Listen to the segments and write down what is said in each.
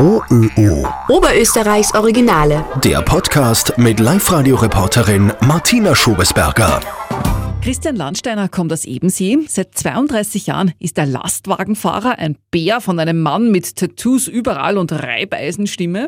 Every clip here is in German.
OÖO. Oberösterreichs Originale. Der Podcast mit Live-Radio-Reporterin Martina Schobesberger. Christian Landsteiner kommt aus Ebensee. Seit 32 Jahren ist er Lastwagenfahrer, ein Bär von einem Mann mit Tattoos überall und Reibeisenstimme.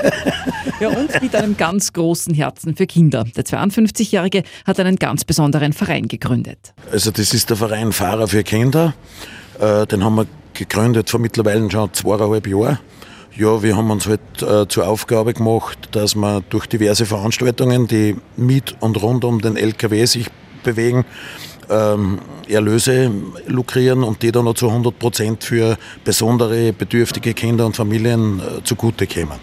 ja, und mit einem ganz großen Herzen für Kinder. Der 52-Jährige hat einen ganz besonderen Verein gegründet. Also das ist der Verein Fahrer für Kinder. Äh, den haben wir gegründet vor mittlerweile schon zweieinhalb Jahren. Ja, wir haben uns halt äh, zur Aufgabe gemacht, dass wir durch diverse Veranstaltungen, die mit und rund um den LKW sich bewegen, ähm, Erlöse lukrieren und die dann noch zu 100 Prozent für besondere bedürftige Kinder und Familien äh, zugute kommen.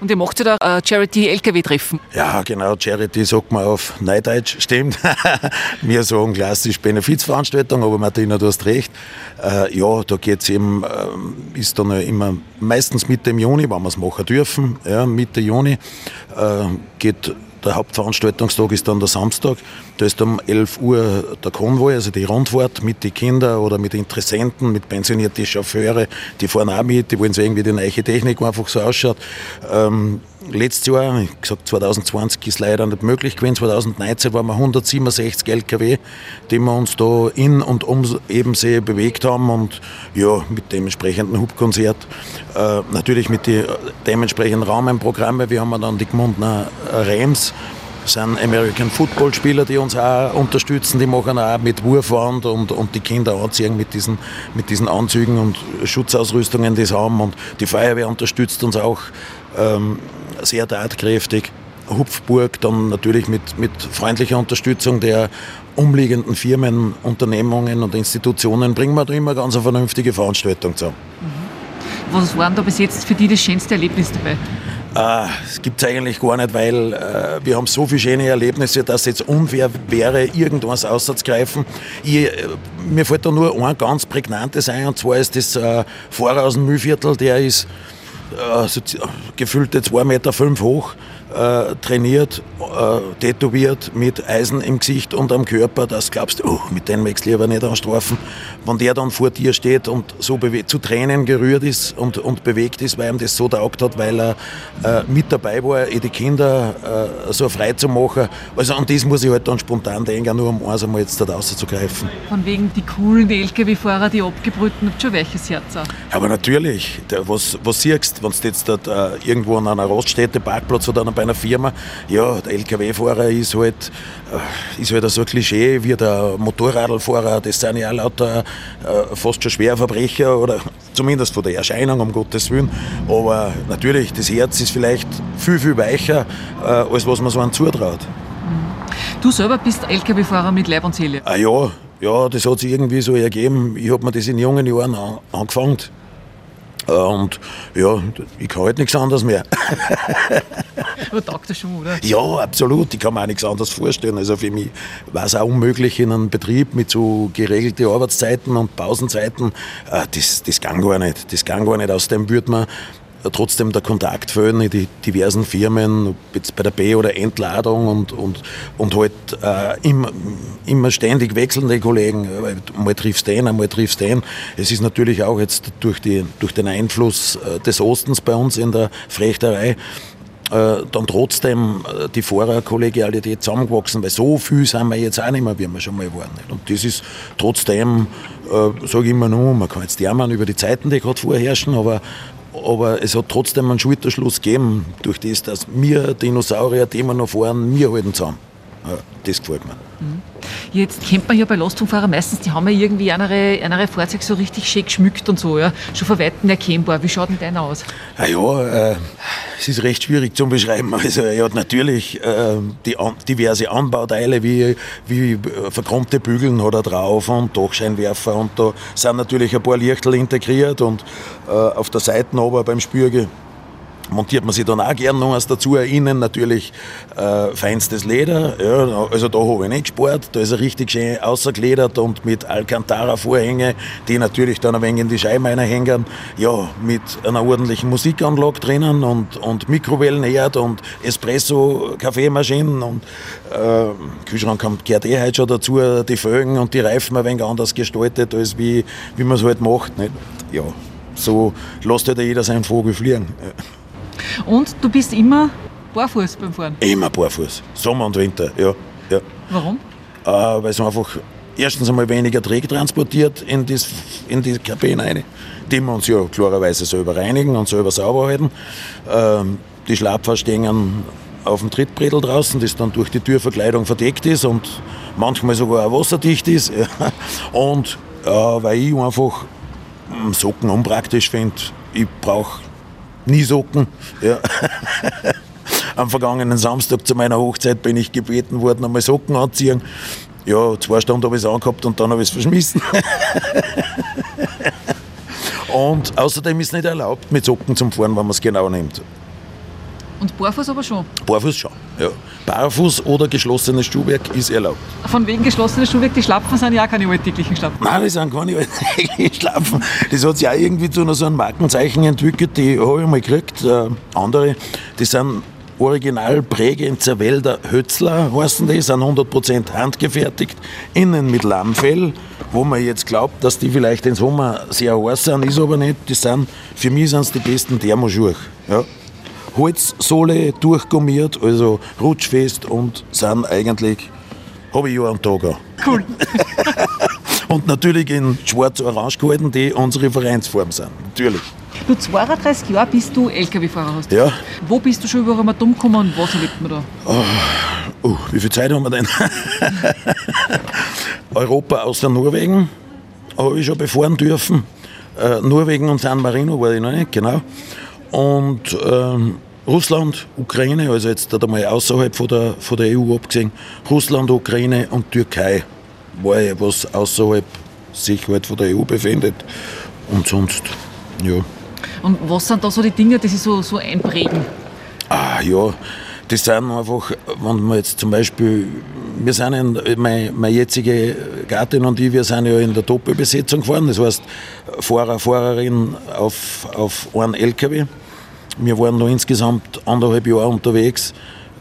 Und ihr macht ja da äh, Charity-LKW-Treffen. Ja, genau, Charity sagt man auf Neudeutsch, stimmt. Wir sagen klassisch Benefizveranstaltung, aber Martina, du hast recht. Äh, ja, da geht es eben, äh, ist dann immer meistens Mitte Juni, wenn wir es machen dürfen, ja, Mitte Juni, äh, geht der Hauptveranstaltungstag ist dann der Samstag. Da ist um 11 Uhr der Konvoi, also die Rundfahrt mit den Kindern oder mit Interessenten, mit pensionierten Chauffeure. Die fahren auch mit, die wollen sehen, wie die neue Technik einfach so ausschaut. Ähm, letztes Jahr, ich gesagt 2020 ist leider nicht möglich gewesen, 2019 waren wir 167 LKW, die wir uns da in und um Ebensee bewegt haben und ja, mit dementsprechenden Hubkonzert, äh, natürlich mit den dementsprechenden Rahmenprogrammen. Wir haben dann die Gmundner Rams, sind American Football Spieler, die uns auch unterstützen, die machen auch mit Wurfwand und, und die Kinder anziehen mit diesen, mit diesen Anzügen und Schutzausrüstungen, die sie haben und die Feuerwehr unterstützt uns auch ähm, sehr tatkräftig. Hupfburg dann natürlich mit, mit freundlicher Unterstützung der umliegenden Firmen, Unternehmungen und Institutionen bringen wir da immer ganz eine vernünftige Veranstaltung zusammen. Was war denn da bis jetzt für dich das schönste Erlebnis dabei? Äh, das gibt es eigentlich gar nicht, weil äh, wir haben so viele schöne Erlebnisse, dass es jetzt unfair wäre, irgendwas auszugreifen. Ich, äh, mir fällt da nur ein ganz prägnantes ein, und zwar ist das äh, Fahrer aus dem Mühlviertel, der ist äh, so, gefühlte 2,5 Meter fünf hoch, äh, trainiert, äh, tätowiert mit Eisen im Gesicht und am Körper, das glaubst du, oh, mit dem möchtest du lieber nicht anstrafen. Wenn der dann vor dir steht und so zu Tränen gerührt ist und, und bewegt ist, weil ihm das so taugt hat, weil er äh, mit dabei war, eh die Kinder äh, so frei zu machen. Also an das muss ich halt dann spontan denken, nur um eins einmal jetzt da rauszugreifen. Von wegen die coolen LKW-Fahrer, die abgebrühten, habt schon welches Herz auch. Aber natürlich, der, was, was siehst, wenn du jetzt dort, äh, irgendwo an einer Raststätte, Parkplatz oder bei einer Firma, ja, der LKW-Fahrer ist halt, äh, ist halt so ein Klischee wie der Motorradfahrer, das sind ja lauter äh, fast schon Schwerverbrecher oder zumindest von der Erscheinung, um Gottes Willen. Aber natürlich, das Herz ist vielleicht viel, viel weicher, äh, als was man so einem zutraut. Du selber bist LKW-Fahrer mit Leib und Seele. Ah ja, ja, das hat sich irgendwie so ergeben. Ich habe mir das in jungen Jahren an, angefangen. Und ja, ich kann halt nichts anderes mehr. Aber taugt das schon, oder? Ja, absolut. Ich kann mir auch nichts anderes vorstellen. Also für mich war es auch unmöglich in einem Betrieb mit so geregelten Arbeitszeiten und Pausenzeiten. Äh, das, das kann gar nicht. Das kann gar nicht. Außerdem würde man trotzdem der Kontakt fehlen in die diversen Firmen, jetzt bei der B- oder Entladung und, und, und halt äh, immer, immer ständig wechselnde Kollegen. Mal triffst du den, einmal triffst du den. Es ist natürlich auch jetzt durch, die, durch den Einfluss äh, des Ostens bei uns in der Frechterei äh, dann trotzdem äh, die Fahrerkollegialität zusammengewachsen, weil so viel sind wir jetzt auch nicht mehr, wie wir schon mal waren. Und das ist trotzdem, äh, sage ich immer nur, man kann jetzt jammern über die Zeiten, die gerade vorherrschen, aber aber es hat trotzdem einen Schulterschluss gegeben, durch das, dass wir Dinosaurier, die wir noch fahren, wir halten zusammen. Das gefällt mir. Mhm. Jetzt kennt man ja bei Lastwagenfahrern meistens, die haben ja irgendwie andere, andere Fahrzeuge so richtig schön geschmückt und so, ja. Schon von Weitem erkennbar. Wie schaut denn deiner aus? Ah ja, äh, es ist recht schwierig zu beschreiben. Also er hat natürlich äh, die an, diverse Anbauteile wie, wie verkrummte Bügeln hat er drauf und Dachscheinwerfer und da sind natürlich ein paar Lichtel integriert und äh, auf der Seite aber beim Spürge montiert man sich dann auch gern noch was dazu. Innen natürlich äh, feinstes Leder. Ja, also da habe ich nicht gespart. Da ist er richtig schön ausgeledert und mit Alcantara-Vorhänge, die natürlich dann ein wenig in die Scheiben hängen. Ja, mit einer ordentlichen Musikanlage drinnen und, und Mikrowellenherd und Espresso-Kaffeemaschinen und äh, Kühlschrank gehört eh heute schon dazu. Die Fögen und die Reifen ein wenig anders gestaltet, als wie, wie man es halt macht. Nicht? Ja, so lässt halt jeder seinen Vogel fliegen. Und du bist immer barfuß beim Fahren? Immer barfuß. Sommer und Winter, ja. ja. Warum? Äh, weil es einfach erstens einmal weniger Dreck transportiert in, das, in die Kabine rein, die wir uns ja klarerweise selber reinigen und selber sauber halten. Ähm, die Schlapfer stehen auf dem Trittbrettel draußen, das dann durch die Türverkleidung verdeckt ist und manchmal sogar auch wasserdicht ist. Und äh, weil ich einfach hm, Socken unpraktisch finde, ich brauche nie Socken. Ja. Am vergangenen Samstag zu meiner Hochzeit bin ich gebeten worden, einmal Socken anziehen. Ja, zwei Stunden habe ich es angehabt und dann habe ich es verschmissen. und außerdem ist es nicht erlaubt, mit Socken zum Fahren, wenn man es genau nimmt. Und barfuß aber schon? Barfuß schon, ja. Barfuß oder geschlossenes Schuhwerk ist erlaubt. Von wegen geschlossenes Schuhwerk, die Schlapfen sind ja auch keine alltäglichen Schlapfen. Nein, die sind keine alltäglichen Schlapfen. Das hat sich auch irgendwie zu so einem Markenzeichen entwickelt, die habe ich mal gekriegt. Äh, andere, die sind Original Bregenzer Wälder Hötzler heißen die, sind 100% handgefertigt, innen mit Lammfell, wo man jetzt glaubt, dass die vielleicht im Sommer sehr heiß sind, ist aber nicht. Die sind, für mich sind es die besten Thermoschuhe. Ja. Holzsohle durchgummiert, also rutschfest und sind eigentlich, habe ich ja einen Tag auch. Cool. und natürlich in schwarz-orange gehalten, die unsere Vereinsform sind. Natürlich. Du 32 Jahre bist du LKW-Fahrer hast. Ja. Wo bist du schon überall mal dumm gekommen und was erlebt man da? Oh, uh, wie viel Zeit haben wir denn? Europa außer Norwegen habe ich schon befahren dürfen. Äh, Norwegen und San Marino war ich noch nicht, genau. Und ähm, Russland, Ukraine, also jetzt einmal außerhalb von der, von der EU abgesehen, Russland, Ukraine und Türkei war ja was außerhalb sich halt von der EU befindet. Und sonst, ja. Und was sind da so die Dinge, die sich so, so einprägen? Ah ja, das sind einfach, wenn man jetzt zum Beispiel, wir sind in, meine, meine jetzige Gattin und ich, wir sind ja in der Doppelbesetzung gefahren, das heißt Fahrer, Fahrerin auf, auf einen LKW. Wir waren noch insgesamt anderthalb Jahre unterwegs.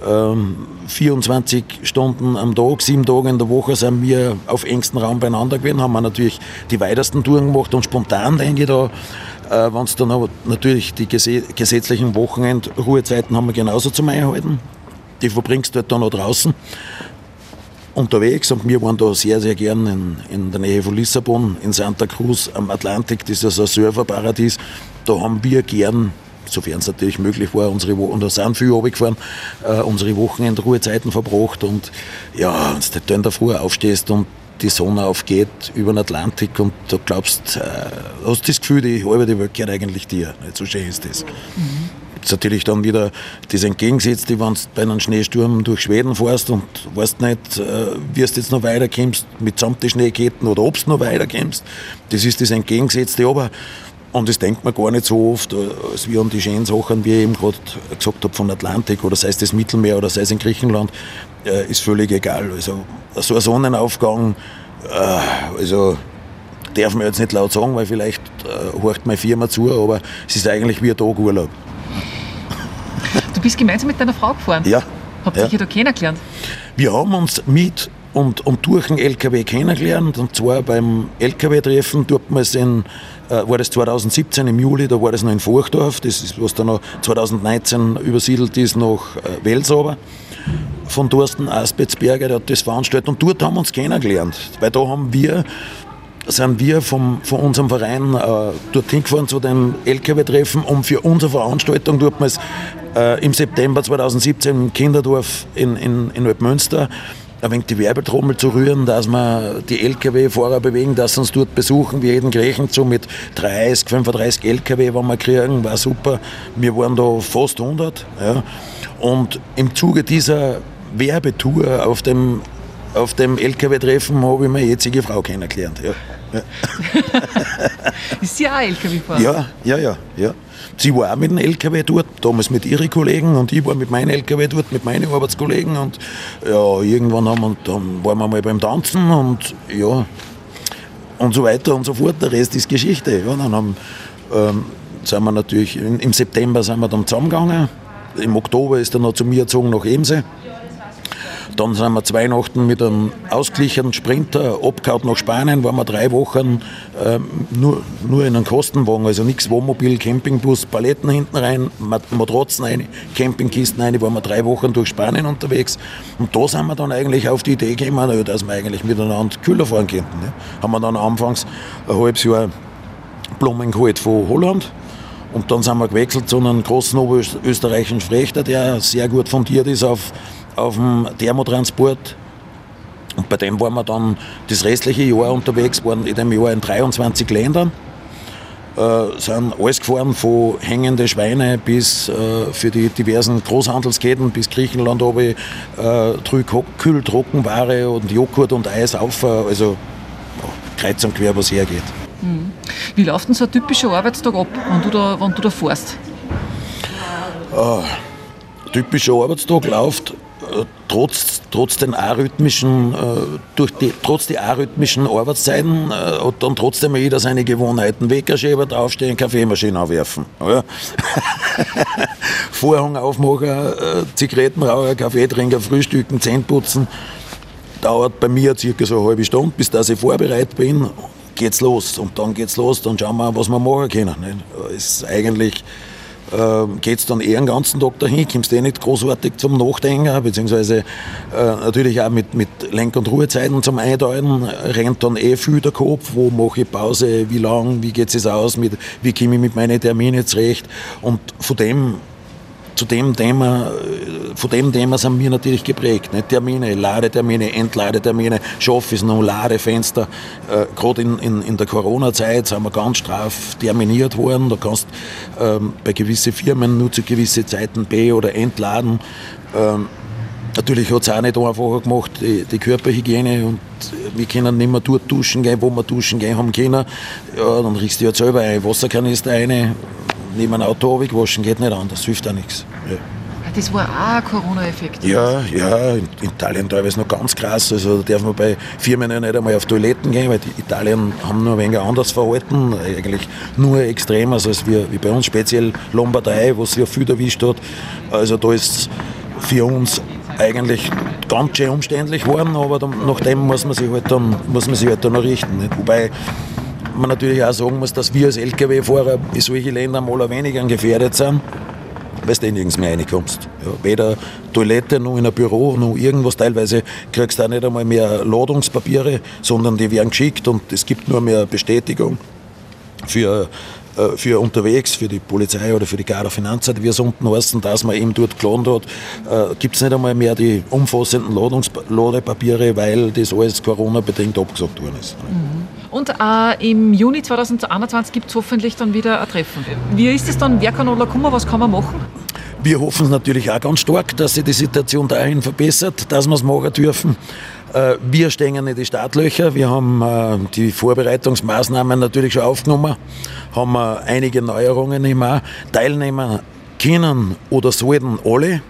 Ähm, 24 Stunden am Tag, sieben Tage in der Woche sind wir auf engstem Raum beieinander gewesen, haben wir natürlich die weitesten Touren gemacht und spontan denke ich da, äh, wenn es dann aber natürlich die gesetzlichen Wochenend-Ruhezeiten haben wir genauso zum Einhalten. Die verbringst du halt dann noch draußen unterwegs und wir waren da sehr, sehr gern in, in der Nähe von Lissabon, in Santa Cruz am Atlantik, das ist ein Surferparadies. Da haben wir gern sofern es natürlich möglich war, unsere und da sind viele runtergefahren, äh, unsere Wochenendruhezeiten verbracht und ja, wenn du dann da früher aufstehst und die Sonne aufgeht über den Atlantik und du glaubst, äh, hast das Gefühl, die halbe die Welt gehört eigentlich dir. So schön ist das. Mhm. Jetzt natürlich dann wieder das entgegengesetzte, wenn du bei einem Schneesturm durch Schweden fährst und weißt nicht, äh, wie du jetzt noch weiterkommst, mit samt die Schneeketten oder ob du noch weiterkommst. Das ist das entgegengesetzte. Aber und das denkt man gar nicht so oft, als wir an die schönen Sachen, wie ich eben gerade gesagt habe, von Atlantik oder sei es das Mittelmeer oder sei es in Griechenland, äh, ist völlig egal. Also so ein Sonnenaufgang, äh, also darf man jetzt nicht laut sagen, weil vielleicht äh, horcht meine Firma zu, aber es ist eigentlich wie ein Tag Urlaub. Du bist gemeinsam mit deiner Frau gefahren? Ja. Habt ihr ja. euch da kennengelernt? Wir haben uns mit und, und durch den LKW kennengelernt. Und zwar beim LKW-Treffen dort in, äh, war das 2017 im Juli, da war das noch in Furchdorf, das ist, was dann noch 2019 übersiedelt ist nach äh, Welsober. Von Thorsten Aspetzberger, der hat das veranstaltet. Und dort haben wir uns kennengelernt, weil da haben wir sind wir vom, von unserem Verein äh, dorthin gefahren zu dem LKW-Treffen, um für unsere Veranstaltung, dort äh, im September 2017 im Kinderdorf in, in, in Alpmünster ein wenig die Werbetrommel zu rühren, dass wir die Lkw-Fahrer bewegen, dass sie uns dort besuchen, wie jeden Griechen so mit 30, 35 Lkw, wenn wir kriegen, war super. Wir waren da fast 100. Ja. Und im Zuge dieser Werbetour auf dem, auf dem Lkw-Treffen habe ich meine jetzige Frau kennengelernt. Ja. Ist sie auch Lkw-Fahrer? Ja, ja, ja, ja. Sie war auch mit dem LKW dort, damals mit ihren Kollegen und ich war mit meinem LKW dort, mit meinen Arbeitskollegen und ja, irgendwann haben wir, dann waren wir mal beim Tanzen und ja, und so weiter und so fort. Der Rest ist Geschichte. Ja, dann haben, ähm, sind wir natürlich, im September sind wir dann zusammengegangen. Im Oktober ist er noch zu mir gezogen nach Emse. Dann sind wir zwei Nachten mit einem ausgeglichenen Sprinter abgehauen nach Spanien, waren wir drei Wochen ähm, nur, nur in einem Kostenwagen, also nichts Wohnmobil, Campingbus, Paletten hinten rein, Matratzen rein, Campingkisten rein, waren wir drei Wochen durch Spanien unterwegs. Und da sind wir dann eigentlich auf die Idee gekommen, dass wir eigentlich miteinander kühler fahren könnten. Ne? Haben wir dann anfangs ein halbes Jahr Blumen geholt von Holland. Und dann sind wir gewechselt zu einem großen oberösterreichischen Frechter, der sehr gut fundiert ist auf auf dem Thermotransport. Und bei dem waren wir dann das restliche Jahr unterwegs, waren in dem Jahr in 23 Ländern. Äh, sind alles gefahren, von hängende Schweine bis äh, für die diversen Großhandelsketten bis Griechenland ich äh, Kühltrockenware und Joghurt und Eis auf. Also ja, kreuz und quer, was hergeht. Hm. Wie läuft denn so ein typischer Arbeitstag ab, wenn du da, wenn du da fährst? Äh, typischer Arbeitstag läuft trotz, trotz den arrhythmischen, äh, durch die, trotz die arrhythmischen Arbeitszeiten äh, hat dann trotzdem jeder seine Gewohnheiten. Wecker schäbert, aufstehen, Kaffeemaschine aufwerfen. Ja. Vorhang aufmachen, äh, Zigarettenraucher, Kaffee trinken, frühstücken, Zähne putzen. Dauert bei mir circa so eine halbe Stunde, bis dass ich vorbereitet bin. Geht's los. Und dann geht's los, dann schauen wir, was wir machen können. Ist eigentlich äh, geht es dann eher den ganzen Tag dahin, kommst eh nicht großartig zum Nachdenken, beziehungsweise äh, natürlich auch mit, mit Lenk- und Ruhezeiten zum Eindeuten, rennt dann eh viel der Kopf, wo mache ich Pause, wie lang, wie geht es aus, mit, wie komme ich mit meinen Terminen zurecht? Und von dem zu dem Thema, von dem Thema sind wir natürlich geprägt. Nicht? Termine, Ladetermine, Entladetermine, Office noch Ladefenster. Äh, Gerade in, in, in der Corona-Zeit sind wir ganz straff terminiert worden. Da kannst ähm, bei gewissen Firmen nur zu gewissen Zeiten B- oder entladen. Ähm, Natürlich hat es auch nicht einfacher gemacht, die, die, Körperhygiene und wir können nicht mehr dort duschen gehen, wo wir duschen gehen haben können. Ja, dann riechst du halt selber ein Wasserkanister rein, neben einem Auto waschen geht nicht an, das hilft auch nichts. Ja. Das war auch ein Corona-Effekt. Ja, ja, in Italien teilweise noch ganz krass. Also da darf man bei Firmen ja nicht einmal auf Toiletten gehen, weil die Italien haben nur ein wenig anders verhalten, eigentlich nur extremer als wir, wie bei uns, speziell Lombardei, wo es ja viel erwischt hat. Also da ist für uns eigentlich ganz schön umständlich geworden, aber dann, nach dem muss man sich halt dann, muss man sich halt dann noch richten. Nicht? Wobei man natürlich auch sagen muss, dass wir als Lkw-Fahrer in solche Länder mal ein weniger gefährdet sind, weil du nirgends mehr reinkommst. Ja, weder Toilette noch in ein Büro noch irgendwas. Teilweise kriegst du auch nicht einmal mehr Ladungspapiere, sondern die werden geschickt und es gibt nur mehr Bestätigung für äh, für unterwegs, für die Polizei oder für die Garda Finanzseite, wie es unten heißen, dass man eben dort gelohnt hat, äh, gibt es nicht einmal mehr die umfassenden Ladungs Ladepapiere, weil das alles Corona-bedingt abgesagt worden ist. Mhm. Und äh, im Juni 2021 gibt es hoffentlich dann wieder ein Treffen. Wie ist es dann? Wer kann oder kommen? Was kann man machen? Wir hoffen natürlich auch ganz stark, dass sich die Situation dahin verbessert, dass wir es machen dürfen. Äh, wir stehen in die Startlöcher. Wir haben äh, die Vorbereitungsmaßnahmen natürlich schon aufgenommen, haben einige Neuerungen immer. Teilnehmen können oder sollten alle.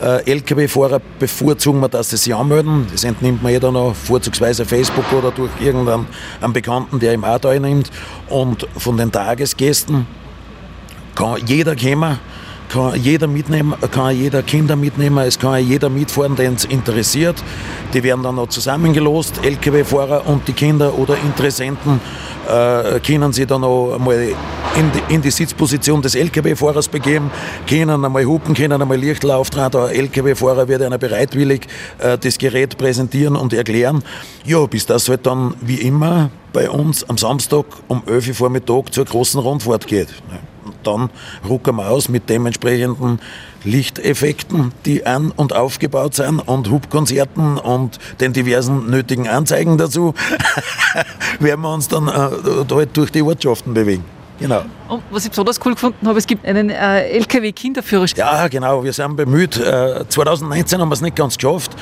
Lkw-Fahrer bevorzugen wir, dass sie sich anmelden. Das entnimmt man jeder noch, vorzugsweise Facebook oder durch irgendeinen Bekannten, der ihm auch teilnimmt. Und von den Tagesgästen kann jeder kommen kann jeder mitnehmen, kann jeder Kinder mitnehmen, es kann jeder mitfahren, den es interessiert. Die werden dann noch zusammengelost, Lkw-Fahrer und die Kinder oder Interessenten äh, können sich dann noch einmal in die, in die Sitzposition des Lkw-Fahrers begeben, können einmal hupen, können einmal Lichtl auftragen. Der Lkw-Fahrer wird einer bereitwillig äh, das Gerät präsentieren und erklären. Ja, bis das halt dann wie immer bei uns am Samstag um 11 Uhr Vormittag zur großen Rundfahrt geht dann rucken wir aus mit dementsprechenden Lichteffekten, die an- und aufgebaut sind und Hubkonzerten und den diversen nötigen Anzeigen dazu, werden wir uns dann äh, halt durch die Ortschaften bewegen. Genau. Und was ich besonders cool gefunden habe, es gibt einen äh, LKW-Kinderführerschein. Ja, genau, wir sind bemüht. Äh, 2019 haben wir es nicht ganz geschafft.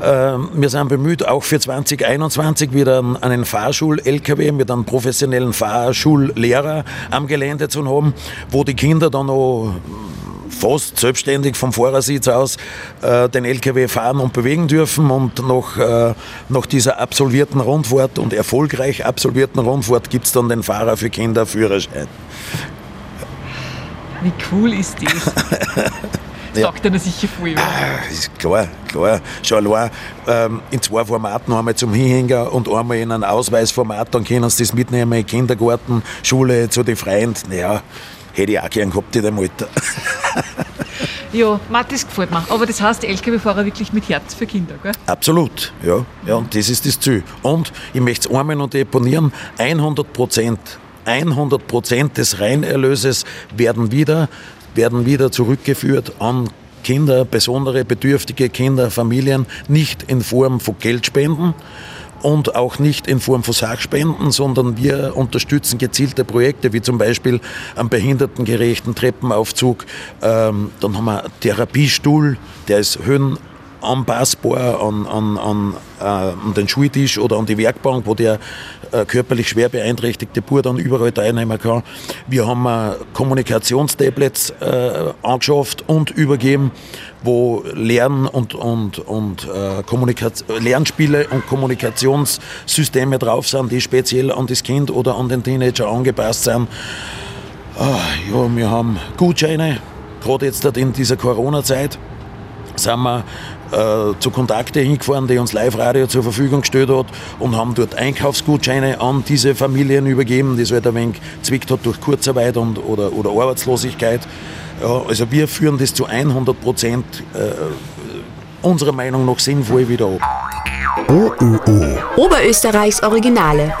Äh, wir sind bemüht, auch für 2021 wieder einen Fahrschul-LKW mit einem professionellen Fahrschullehrer am Gelände zu haben, wo die Kinder dann noch fast selbstständig vom Fahrersitz aus äh, den LKW fahren und bewegen dürfen. Und nach, äh, nach dieser absolvierten Rundfahrt und erfolgreich absolvierten Rundfahrt gibt es dann den Fahrer für Kinder Führerschein. Wie cool ist das? Ja. Sagt einer sicher viel. Ah, ist klar, klar. Schon allein ähm, in zwei Formaten, einmal zum Hinhängen und einmal in einem Ausweisformat, dann können sie das mitnehmen in Kindergarten, Schule, zu den Freunden. Naja, hätte ich auch gern gehabt in dem Alter. Ja, Matt, das gefällt mir. Aber das heißt, LKW-Fahrer wirklich mit Herz für Kinder, gell? Absolut, ja. ja. Und das ist das Ziel. Und ich möchte es einmal noch deponieren, 100 Prozent, 100 Prozent des Reinerlöses werden wieder, werden wieder zurückgeführt an Kinder, besondere bedürftige Kinder, Familien, nicht in Form von Geldspenden und auch nicht in Form von Sachspenden, sondern wir unterstützen gezielte Projekte, wie zum Beispiel einen behindertengerechten Treppenaufzug. Ähm, dann haben wir einen Therapiestuhl, der ist höhenanpassbar an, an, an, äh, an den Schultisch oder an die Werkbank, wo der äh, körperlich schwer beeinträchtigte Bub dann überall teilnehmen kann. Wir haben äh, Kommunikationstablets äh, angeschafft und übergeben, wo Lern- und, und, und äh, Lernspiele und Kommunikationssysteme drauf sind, die speziell an das Kind oder an den Teenager angepasst sind. Ah, ja, wir haben Gutscheine, gerade jetzt in dieser Corona-Zeit sind wir äh, zu Kontakte hingefahren, die uns Live-Radio zur Verfügung gestellt hat und haben dort Einkaufsgutscheine an diese Familien übergeben, die es halt ein wenig zwickt hat durch Kurzarbeit und, oder, oder Arbeitslosigkeit. Ja, also wir führen das zu 100 Prozent äh, unserer Meinung nach sinnvoll wieder ab. OÖO. Oberösterreichs Originale.